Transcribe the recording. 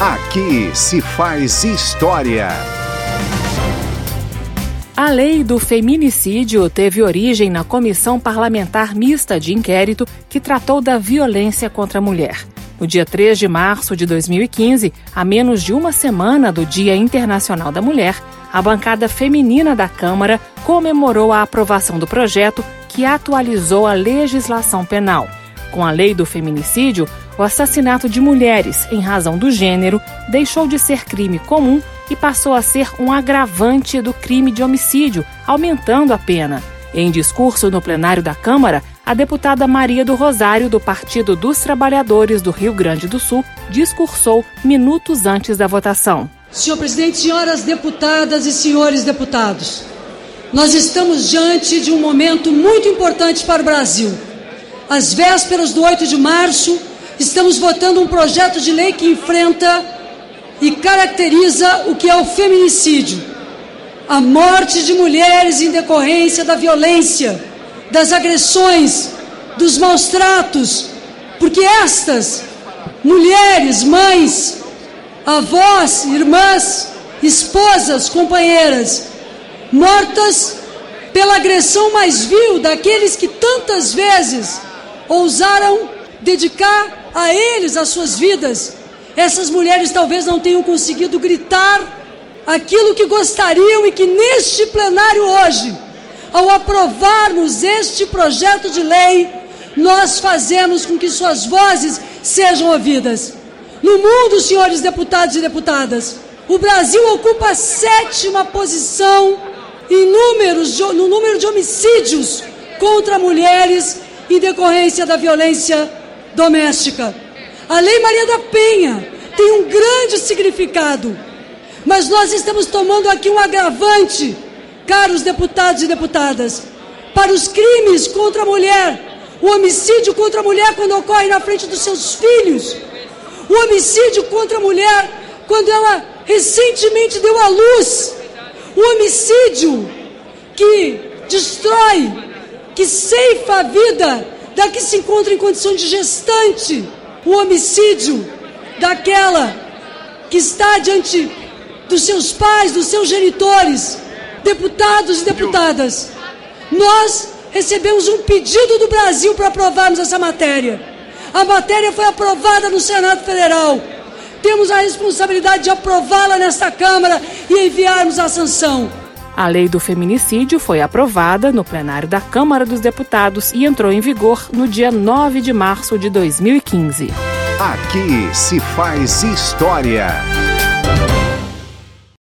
Aqui se faz história. A lei do feminicídio teve origem na Comissão Parlamentar Mista de Inquérito que tratou da violência contra a mulher. No dia 3 de março de 2015, a menos de uma semana do Dia Internacional da Mulher, a bancada feminina da Câmara comemorou a aprovação do projeto que atualizou a legislação penal. Com a lei do feminicídio, o assassinato de mulheres em razão do gênero deixou de ser crime comum e passou a ser um agravante do crime de homicídio, aumentando a pena. Em discurso no plenário da Câmara, a deputada Maria do Rosário, do Partido dos Trabalhadores do Rio Grande do Sul, discursou minutos antes da votação. Senhor presidente, senhoras deputadas e senhores deputados, nós estamos diante de um momento muito importante para o Brasil. Às vésperas do 8 de março, estamos votando um projeto de lei que enfrenta e caracteriza o que é o feminicídio. A morte de mulheres em decorrência da violência, das agressões, dos maus tratos, porque estas mulheres, mães, avós, irmãs, esposas, companheiras, mortas pela agressão mais vil daqueles que tantas vezes ousaram dedicar a eles as suas vidas essas mulheres talvez não tenham conseguido gritar aquilo que gostariam e que neste plenário hoje, ao aprovarmos este projeto de lei, nós fazemos com que suas vozes sejam ouvidas. No mundo, senhores deputados e deputadas, o Brasil ocupa a sétima posição em números de, no número de homicídios contra mulheres em decorrência da violência doméstica. A Lei Maria da Penha tem um grande significado, mas nós estamos tomando aqui um agravante, caros deputados e deputadas, para os crimes contra a mulher, o homicídio contra a mulher quando ocorre na frente dos seus filhos, o homicídio contra a mulher quando ela recentemente deu à luz, o homicídio que destrói, que ceifa a vida da que se encontra em condição de gestante o homicídio daquela que está diante dos seus pais, dos seus genitores, deputados e deputadas. Nós recebemos um pedido do Brasil para aprovarmos essa matéria. A matéria foi aprovada no Senado Federal. Temos a responsabilidade de aprová-la nesta Câmara e enviarmos a sanção. A lei do feminicídio foi aprovada no plenário da Câmara dos Deputados e entrou em vigor no dia 9 de março de 2015. Aqui se faz história.